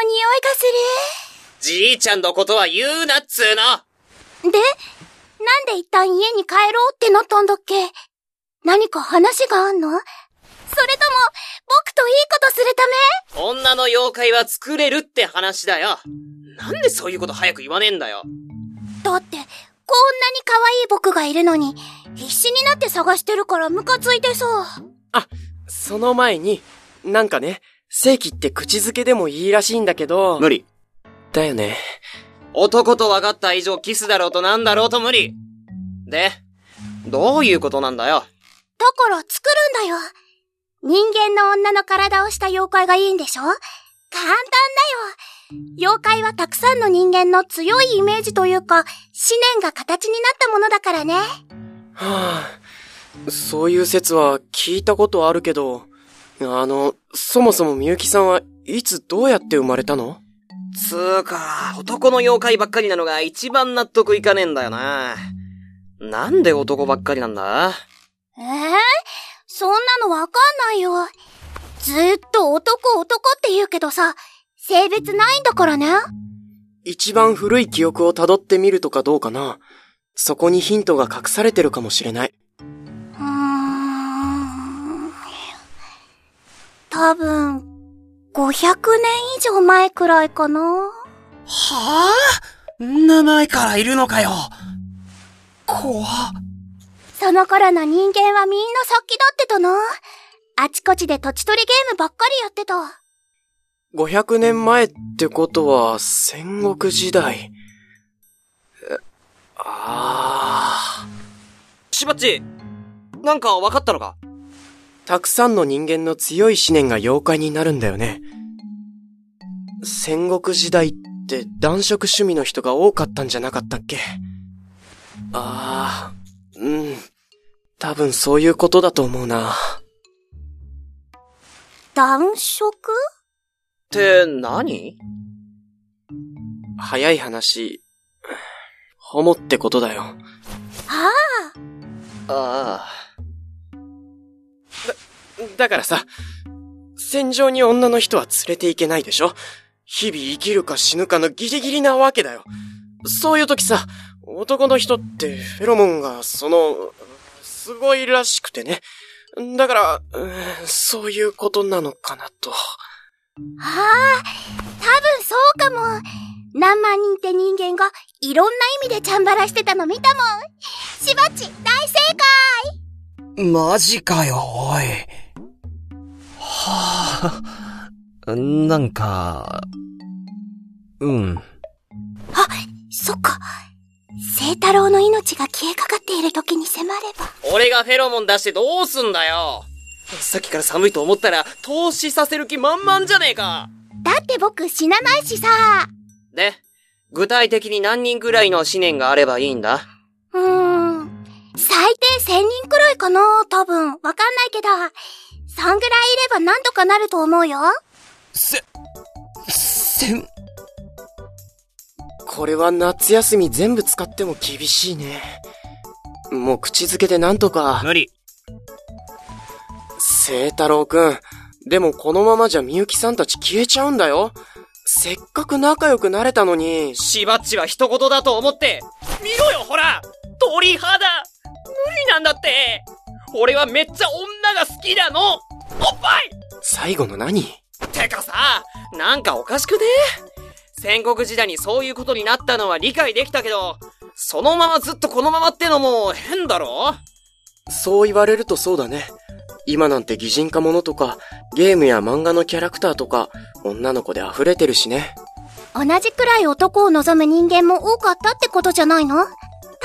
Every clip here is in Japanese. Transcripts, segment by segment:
の匂いがすじいちゃんのことは言うなっつーのる。で、なんで一旦家に帰ろうってなったんだっけ？何か話があんの？それとも、僕といいことするため？女の妖怪は作れるって話だよ。なんでそういうこと早く言わねえんだよ。だって、こんなに可愛い僕がいるのに、必死になって探してるからムカついてさ。あ、その前に、なんかね、正規って口づけでもいいらしいんだけど。無理。だよね。男と分かった以上キスだろうとなんだろうと無理。で、どういうことなんだよ？だから作るんだよ。人間の女の体をした妖怪がいいんでしょ？簡単だよ。妖怪はたくさんの人間の強いイメージというか、思念が形になったものだからね。はあ、そういう説は聞いたことあるけど、あの、そもそもみゆきさんはいつどうやって生まれたの？つーか、男の妖怪ばっかりなのが一番納得いかねえんだよな。なんで男ばっかりなんだ？ええそんなのわかんないよ。ずーっと男男って言うけどさ、性別ないんだからね。一番古い記憶を辿ってみるとかどうかな。そこにヒントが隠されてるかもしれない。多分、500年以上前くらいかな。はあ？んな前からいるのかよ。怖っ。その頃の人間はみんな殺気立ってたな。あちこちで土地取りゲームばっかりやってた。500年前ってことは戦国時代。えああ。しばっち、なんか分かったのか？たくさんの人間の強い思念が妖怪になるんだよね。戦国時代って男色趣味の人が多かったんじゃなかったっけ？ああ、うん。多分そういうことだと思うな。男色？って何？早い話、ホモってことだよ。はあ、ああ。だからさ、戦場に女の人は連れて行けないでしょ？日々生きるか死ぬかのギリギリなわけだよ。そういう時さ、男の人ってフェロモンが、その、すごいらしくてね。だから、うんそういうことなのかなと。はあ、多分そうかも。何万人って人間がいろんな意味でチャンバラしてたの見たもん。しばっち、大正解マジかよ、おい。はあ、なんか、うん。あ、そっか。聖太郎の命が消えかかっている時に迫れば。俺がフェロモン出してどうすんだよさっきから寒いと思ったら、投資させる気満々じゃねえかだって僕死なないしさ。で、具体的に何人ぐらいの思念があればいいんだ？うーん。最低千人くらいかな多分。わかんないけど。そんぐらいいればなんとかなると思うよ。せ、せん、これは夏休み全部使っても厳しいね。もう口づけでなんとか。無理。聖太郎くん。でもこのままじゃみゆきさんたち消えちゃうんだよ。せっかく仲良くなれたのに。しばっちは一言だと思って、見ろよほら鳥肌無理なんだって俺はめっちゃ女が好きなのおっぱい最後の何？てかさ、なんかおかしくね？戦国時代にそういうことになったのは理解できたけど、そのままずっとこのままってのも変だろ？そう言われるとそうだね。今なんて擬人化ものとか、ゲームや漫画のキャラクターとか、女の子で溢れてるしね。同じくらい男を望む人間も多かったってことじゃないの？多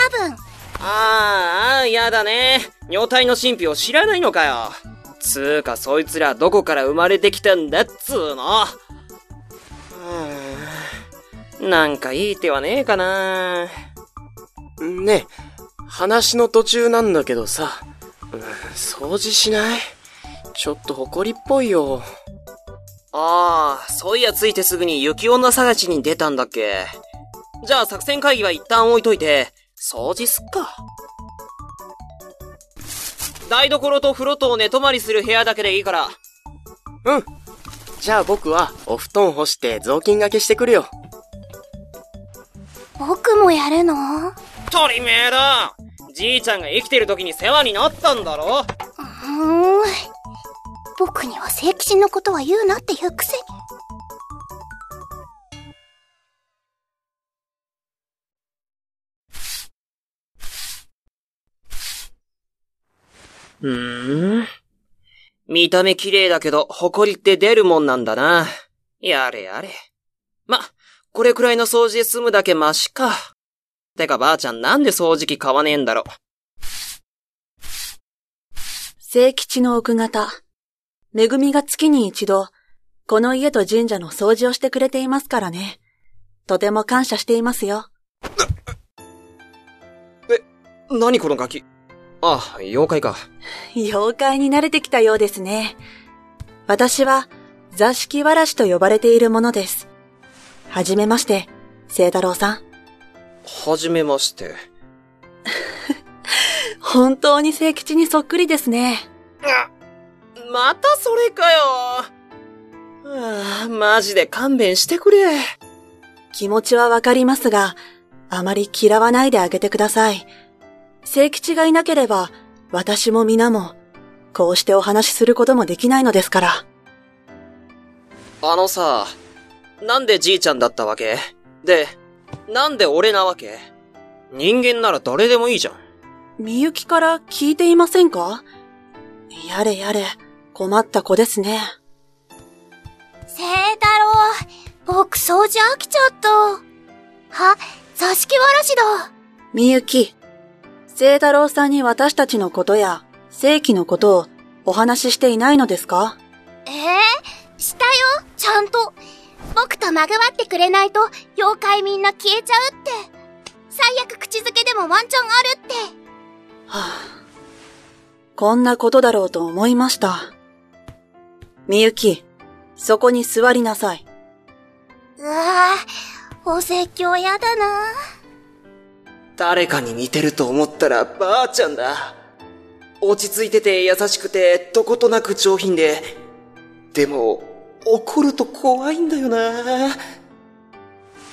分。ああ、やだね。女体の神秘を知らないのかよ。つーかそいつらどこから生まれてきたんだっつーの。うーんなんかいい手はねえかなねえ、話の途中なんだけどさ、うん掃除しない？ちょっと埃っぽいよ。ああ、そういやついてすぐに雪女探しに出たんだっけ。じゃあ作戦会議は一旦置いといて、掃除すっか。台所と風呂と寝泊まりする部屋だけでいいから。うん。じゃあ僕はお布団干して雑巾掛けしてくるよ。僕もやるの？当たり前だじいちゃんが生きてる時に世話になったんだろうーん。僕には聖吉のことは言うなっていうくせに。うーん。見た目綺麗だけど、埃って出るもんなんだな。やれやれ。ま、これくらいの掃除で済むだけマシか。てかばあちゃんなんで掃除機買わねえんだろ。聖吉の奥方、めぐみが月に一度、この家と神社の掃除をしてくれていますからね。とても感謝していますよ。え、何このガキ？あ、妖怪か。妖怪に慣れてきたようですね。私は、座敷わらしと呼ばれているものです。はじめまして、聖太郎さん。はじめまして。本当に聖吉にそっくりですね。またそれかよ。はあ、マジで勘弁してくれ。気持ちはわかりますが、あまり嫌わないであげてください。聖吉がいなければ、私も皆も、こうしてお話しすることもできないのですから。あのさ、なんでじいちゃんだったわけ？で、なんで俺なわけ？人間なら誰でもいいじゃん。みゆきから聞いていませんか？やれやれ、困った子ですね。聖太郎、僕掃除飽きちゃった。は、座敷わらしだ。みゆき、聖太郎さんに私たちのことや、正規のことをお話ししていないのですか？ええしたよ、ちゃんと。僕とまぐわってくれないと、妖怪みんな消えちゃうって。最悪口づけでもワンチャンあるって。はあ、こんなことだろうと思いました。みゆき、そこに座りなさい。うわぁ、お説教やだな誰かに似てると思ったらばあちゃんだ。落ち着いてて優しくて、どことなく上品で。でも、怒ると怖いんだよな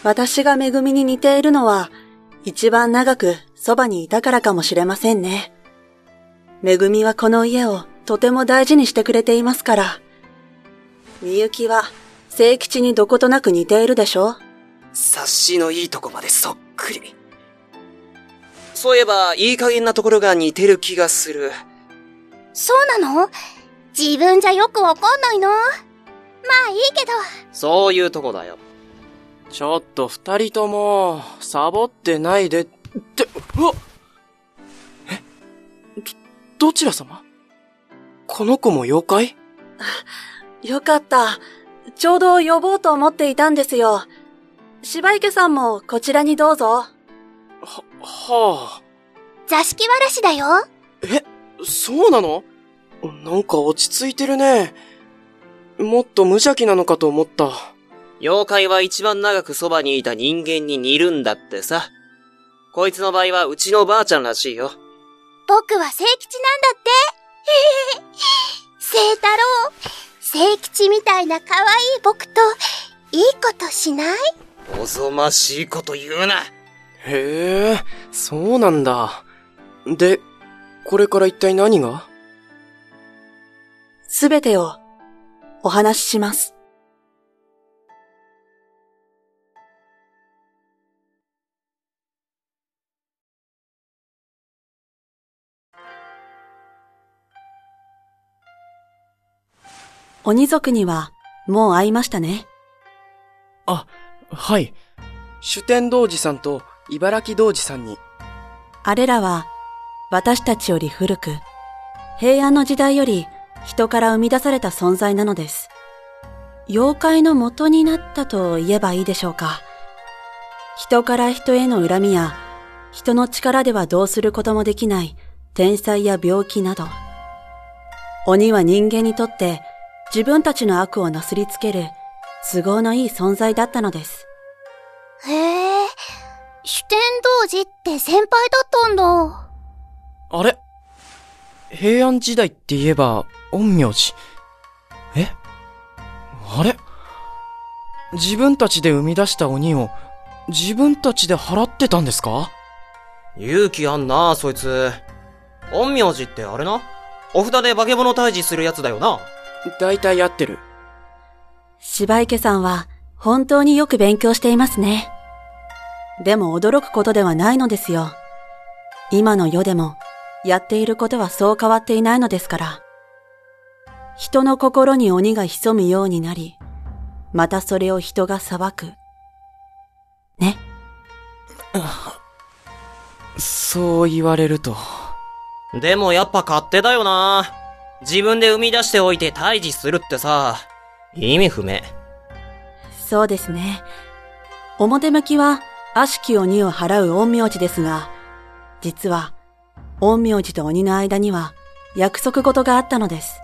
私がめぐみに似ているのは、一番長くそばにいたからかもしれませんね。めぐみはこの家をとても大事にしてくれていますから。みゆきは、聖吉にどことなく似ているでしょ察しのいいとこまでそっくり。そういえば、いい加減なところが似てる気がする。そうなの？自分じゃよくわかんないな。まあいいけど。そういうとこだよ。ちょっと二人とも、サボってないで、って、うわえ？ど、どちら様？この子も妖怪？よかった。ちょうど呼ぼうと思っていたんですよ。芝池さんもこちらにどうぞ。は、はあ。座敷わらしだよ。え、そうなの？なんか落ち着いてるね。もっと無邪気なのかと思った。妖怪は一番長くそばにいた人間に似るんだってさ。こいつの場合はうちのばあちゃんらしいよ。僕は聖吉なんだって。聖太郎、聖吉みたいな可愛い僕と、いいことしない？おぞましいこと言うな。へえ、そうなんだ。で、これから一体何が？すべてをお話しします。鬼族にはもう会いましたね。あ、はい。主天童子さんと茨城童子さんに。あれらは私たちより古く、平安の時代より人から生み出された存在なのです。妖怪の元になったと言えばいいでしょうか。人から人への恨みや、人の力ではどうすることもできない天才や病気など。鬼は人間にとって自分たちの悪をなすりつける都合のいい存在だったのです。へえ、主天童子って先輩だったんだ。あれ？平安時代って言えば、陰陽師。え？あれ？自分たちで生み出した鬼を自分たちで払ってたんですか？勇気あんな、そいつ。陰陽師ってあれな？お札で化け物退治するやつだよな。大体合ってる。芝池さんは本当によく勉強していますね。でも驚くことではないのですよ。今の世でもやっていることはそう変わっていないのですから。人の心に鬼が潜むようになり、またそれを人が裁く。ね？そう言われると。でもやっぱ勝手だよな。自分で生み出しておいて退治するってさ、意味不明。そうですね。表向きは悪しき鬼を払う陰陽師ですが、実は陰陽師と鬼の間には約束事があったのです。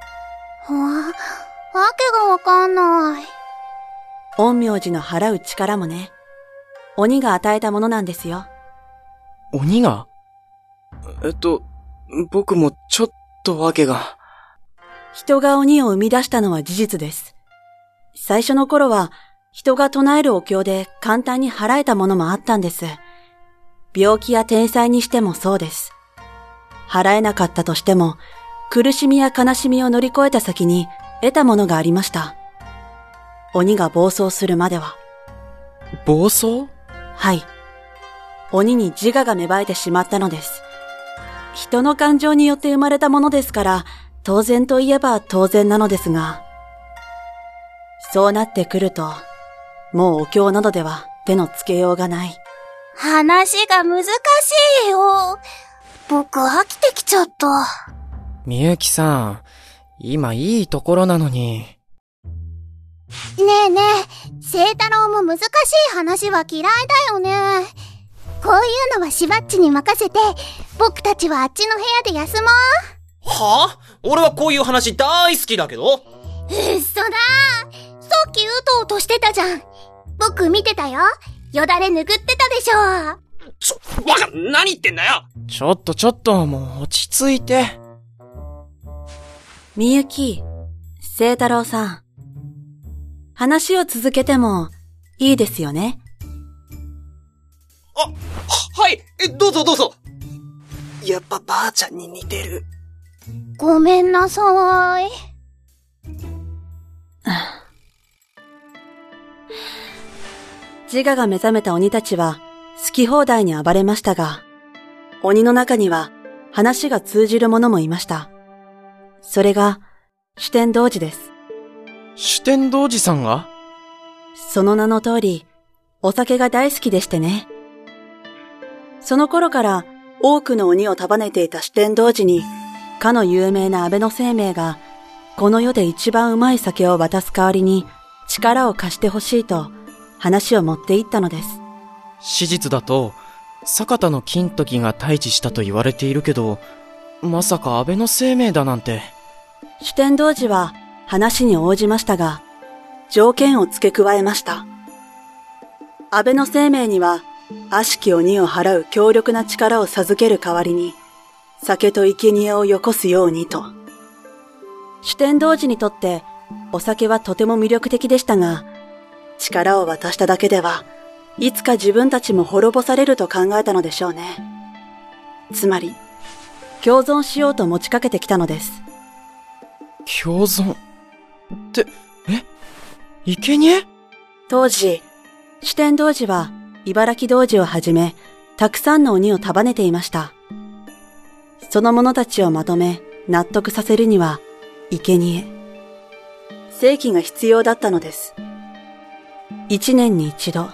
はあ、わけがわかんない。陰陽師の払う力もね、鬼が与えたものなんですよ。鬼が？えっと、僕もちょっとわけが。人が鬼を生み出したのは事実です。最初の頃は人が唱えるお経で簡単に払えたものもあったんです。病気や天災にしてもそうです。払えなかったとしても、苦しみや悲しみを乗り越えた先に得たものがありました。鬼が暴走するまでは。暴走？はい。鬼に自我が芽生えてしまったのです。人の感情によって生まれたものですから、当然といえば当然なのですが、そうなってくると、もうお経などでは手のつけようがない。話が難しいよ。僕飽きてきちゃった。みゆきさん、今いいところなのに。ねえねえ、聖太郎も難しい話は嫌いだよね。こういうのはしばっちに任せて、僕たちはあっちの部屋で休もう。は？あ俺はこういう話大好きだけど。うっそださっきうとうとしてたじゃん。僕見てたよ。よだれ拭ってたでしょ。ちょ、バカ何言ってんだよちょっとちょっと、もう落ち着いて。みゆき、聖太郎さん。話を続けてもいいですよねあ、はい、え、どうぞどうぞ。やっぱばあちゃんに似てる。ごめんなさい。自我が目覚めた鬼たちは好き放題に暴れましたが、鬼の中には話が通じる者もいました。それが、主天童子です。主天童子さんが？その名の通り、お酒が大好きでしてね。その頃から多くの鬼を束ねていた四天童子に、かの有名な安倍の生命が、この世で一番うまい酒を渡す代わりに力を貸してほしいと話を持っていったのです。史実だと、坂田の金時が退治したと言われているけど、まさか安倍の生命だなんて。四天童子は話に応じましたが、条件を付け加えました。安倍の生命には悪しき鬼を払う強力な力を授ける代わりに、酒と生贄をよこすようにと。主天童子にとってお酒はとても魅力的でしたが、力を渡しただけでは、いつか自分たちも滅ぼされると考えたのでしょうね。つまり、共存しようと持ちかけてきたのです。共存？って、え？生贄？当時、主天童子は茨城童子をはじめ、たくさんの鬼を束ねていました。その者たちをまとめ、納得させるには、生贄。正規が必要だったのです。一年に一度、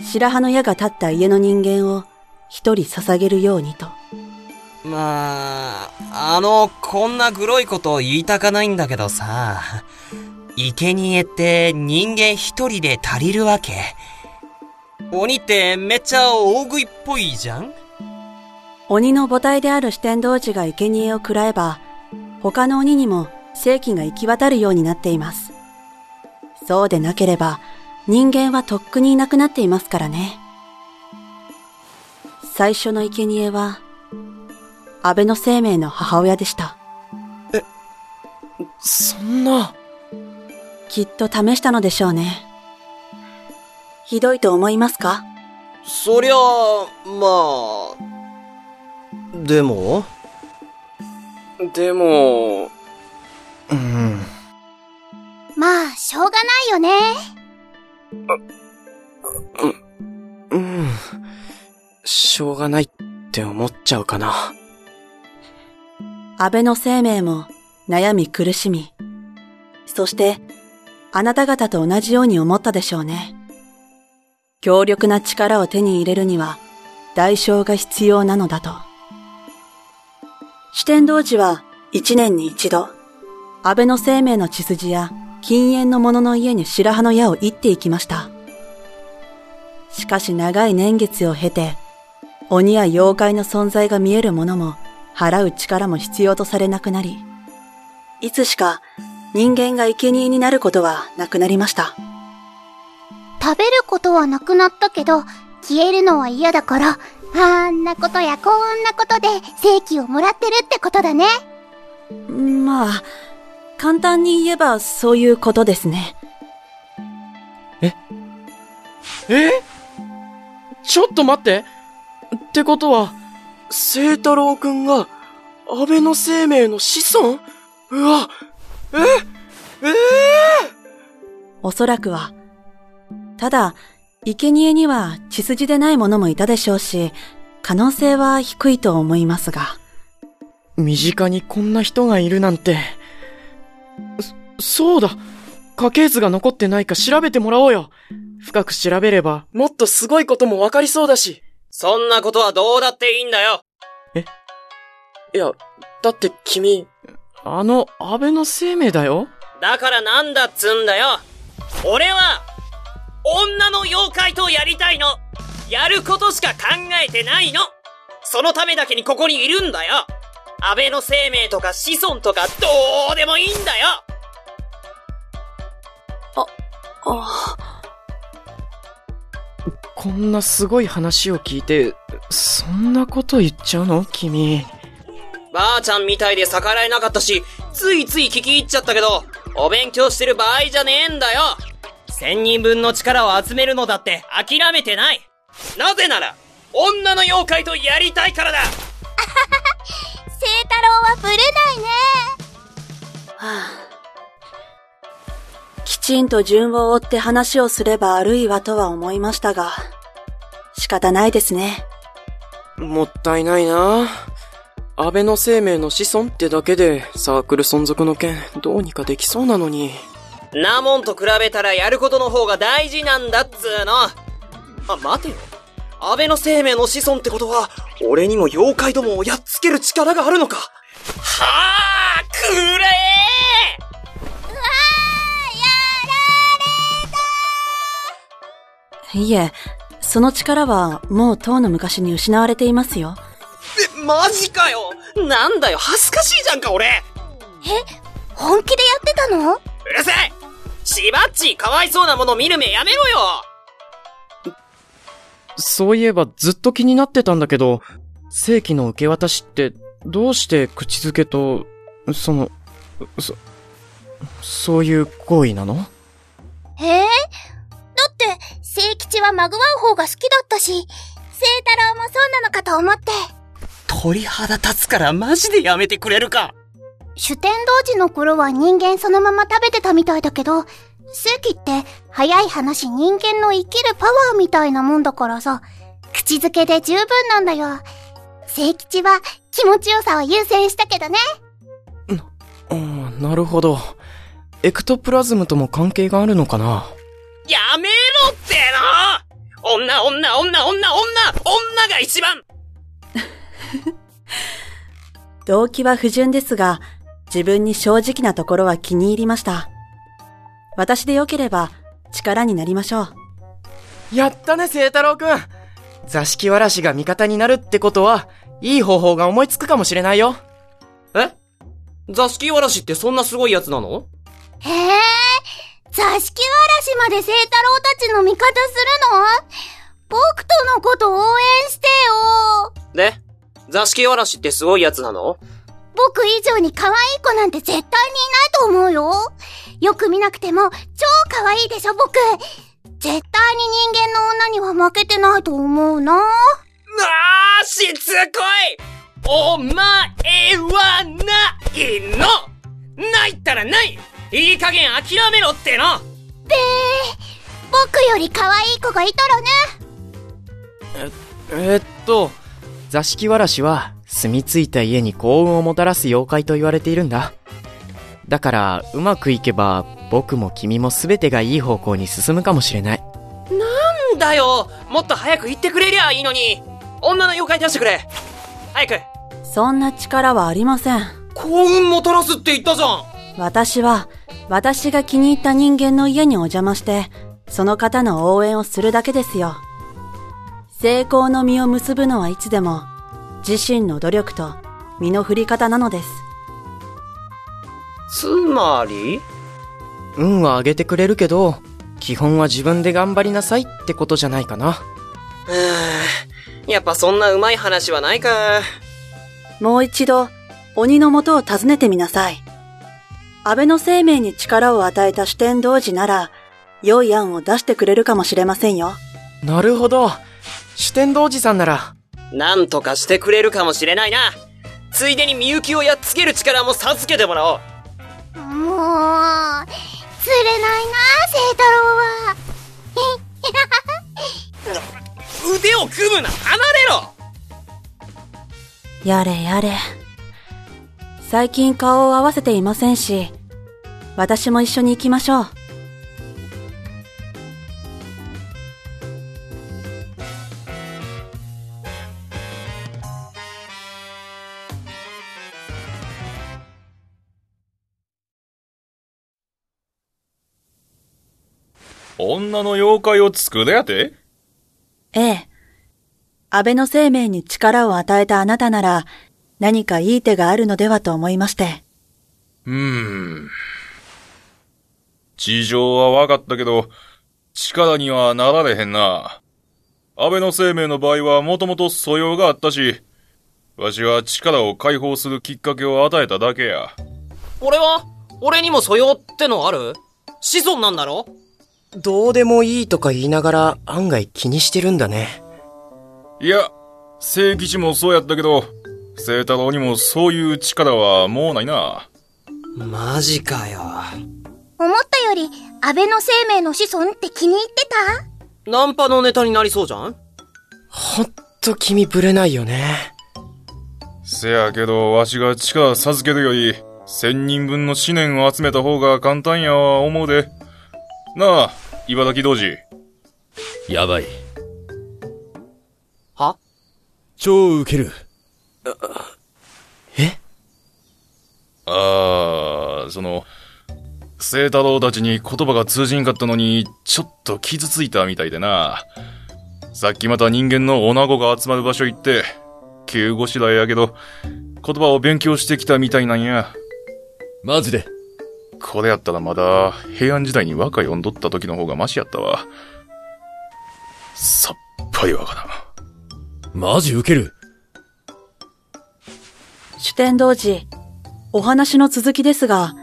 白羽の矢が立った家の人間を一人捧げるようにと。まあ、あの、こんなグロいことを言いたかないんだけどさ、生贄って人間一人で足りるわけ？鬼ってめっちゃ大食いっぽいじゃん？鬼の母体である四天童子が生贄を食らえば、他の鬼にも正気が行き渡るようになっています。そうでなければ、人間はとっくにいなくなっていますからね。最初の生贄は、安倍の生命の母親でした。え、そんな。きっと試したのでしょうね。ひどいと思いますか？そりゃあ、まあ。でも？でも、うん。まあ、しょうがないよね。うん。しょうがないって思っちゃうかな。安倍の生命も悩み苦しみ、そしてあなた方と同じように思ったでしょうね。強力な力を手に入れるには代償が必要なのだと。四天童寺は一年に一度、安倍の生命の血筋や禁煙の者の家に白羽の矢を射っていきました。しかし長い年月を経て、鬼や妖怪の存在が見える者も払う力も必要とされなくなり、いつしか人間が生贄になることはなくなりました。食べることはなくなったけど、消えるのは嫌だから、あんなことやこんなことで正気をもらってるってことだね。まあ、簡単に言えばそういうことですね。え？ちょっと待ってってことは、聖太郎くんが、安倍の生命の子孫？うわえ？え？えおそらくは。ただ、生贄には血筋でない者もいたでしょうし、可能性は低いと思いますが。身近にこんな人がいるなんて。そ、そうだ。家系図が残ってないか調べてもらおうよ。深く調べれば、もっとすごいこともわかりそうだし。そんなことはどうだっていいんだよ。いや、だって君、あの、安倍の生命だよ。だからなんだっつんだよ。俺は、女の妖怪とやりたいの。やることしか考えてないの。そのためだけにここにいるんだよ安倍の生命とか子孫とかどうでもいいんだよ。あ。こんなすごい話を聞いて、そんなこと言っちゃうの？君。ばあちゃんみたいで逆らえなかったし、ついつい聞き入っちゃったけど、お勉強してる場合じゃねえんだよ。千人分の力を集めるのだって諦めてない。なぜなら、女の妖怪とやりたいからだ んと順を追って話をすれば悪いわとは思いましたが、仕方ないですね。もったいないな安倍の生命の子孫ってだけで、サークル存続の件、どうにかできそうなのに。なもんと比べたらやることの方が大事なんだっつーの。あ、待てよ。安倍の生命の子孫ってことは、俺にも妖怪どもをやっつける力があるのか。はあ、くれいえ、その力はもうとうの昔に失われていますよ。え、マジかよ！なんだよ、恥ずかしいじゃんか、俺！本気でやってたの？うるせえ！しばっち、かわいそうなもの見る目やめろよ！そういえばずっと気になってたんだけど、正規の受け渡しって、どうして口づけと、その、そ、そういう行為なの？ええだって、聖吉はまぐわう方が好きだったし、聖太郎もそうなのかと思って。鳥肌立つからマジでやめてくれるか主天童寺の頃は人間そのまま食べてたみたいだけど、聖気って早い話人間の生きるパワーみたいなもんだからさ、口づけで十分なんだよ。聖吉は気持ちよさを優先したけどね。ああ、なるほど。エクトプラズムとも関係があるのかな？女、女、女、女、女、女が一番 動機は不純ですが、自分に正直なところは気に入りました。私でよければ力になりましょう。やったね、聖太郎くん座敷わらしが味方になるってことは、いい方法が思いつくかもしれないよ。え？座敷わらしってそんなすごいやつなの？へえ、座敷わらしまで聖太郎たちの味方するの？僕とのこと応援してよ。で、座敷わらしってすごいやつなの？僕以上に可愛い子なんて絶対にいないと思うよ。妖よく見なくても超可愛いでしょ、僕。絶対に人間の女には負けてないと思うな。あー、しつこい！お前はないの！ないったらないいい加減諦めろってのべー、僕より可愛い子がいたらね。えーっと、座敷わらしは住み着いた家に幸運をもたらす妖怪と言われているんだ。だから、うまくいけば、僕も君も全てがいい方向に進むかもしれない。なんだよもっと早く言ってくれりゃいいのに女の妖怪出してくれ早くそんな力はありません。幸運もたらすって言ったじゃん私は、私が気に入った人間の家にお邪魔して、その方の応援をするだけですよ。成功の実を結ぶのはいつでも、自身の努力と身の振り方なのです。つまり？運は上げてくれるけど、基本は自分で頑張りなさいってことじゃないかな。はぁ、やっぱそんな上手い話はないか。もう一度、鬼の元を訪ねてみなさい。安倍の生命に力を与えた四天童子なら、良い案を出してくれるかもしれませんよ。なるほど。主天童子さんなら、なんとかしてくれるかもしれないな。ついでにみゆきをやっつける力も授けてもらおう。もう、釣れないな、聖太郎は。腕を組むな離れろやれやれ。最近顔を合わせていませんし、私も一緒に行きましょう。女の妖怪を作れやて？ええ。安倍の生命に力を与えたあなたなら、何かいい手があるのではと思いまして。うーん。事情は分かったけど、力にはなられへんな。安倍の生命の場合はもともと素養があったし、わしは力を解放するきっかけを与えただけや。俺は？俺にも素養ってのある？子孫なんだろ？どうでもいいとか言いながら案外気にしてるんだね。いや、聖吉もそうやったけど、聖太郎にもそういう力はもうないな。マジかよ。思ったより、安倍の生命の子孫って気に入ってた？ナンパのネタになりそうじゃん？ほんと君ぶれないよね。せやけど、わしが力授けるより、千人分の思念を集めた方が簡単やわ思うで。なあ、茨城童子。やばい。は？超ウケる。え？ああ、その、聖太郎たちに言葉が通じんかったのに、ちょっと傷ついたみたいでな。さっきまた人間の女子が集まる場所行って、急ごしらえやけど、言葉を勉強してきたみたいなんや。マジで？これやったらまだ、平安時代に和歌読んどった時の方がマシやったわ。さっぱりわからん。マジウケる。主天童子、お話の続きですが、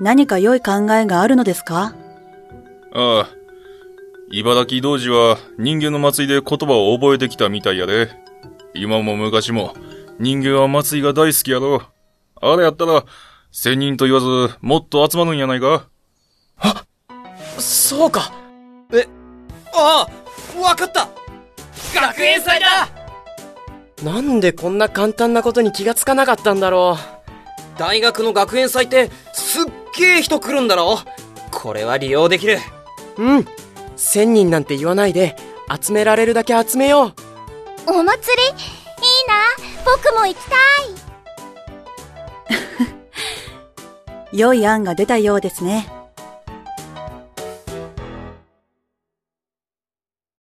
何か良い考えがあるのですか？ああ。茨城童子は人間の祭りで言葉を覚えてきたみたいやで。今も昔も人間は祭りが大好きやろ。あれやったら、千人と言わずもっと集まるんやないかそうかああわかった学園祭だなんでこんな簡単なことに気がつかなかったんだろ大学の学園祭ってすっげえ人来るんだろこれは利用できる。う。うん。千人なんて言わないで、集められるだけ集めよう。お祭り？いいな、僕も行きたい。良い案が出たようですね。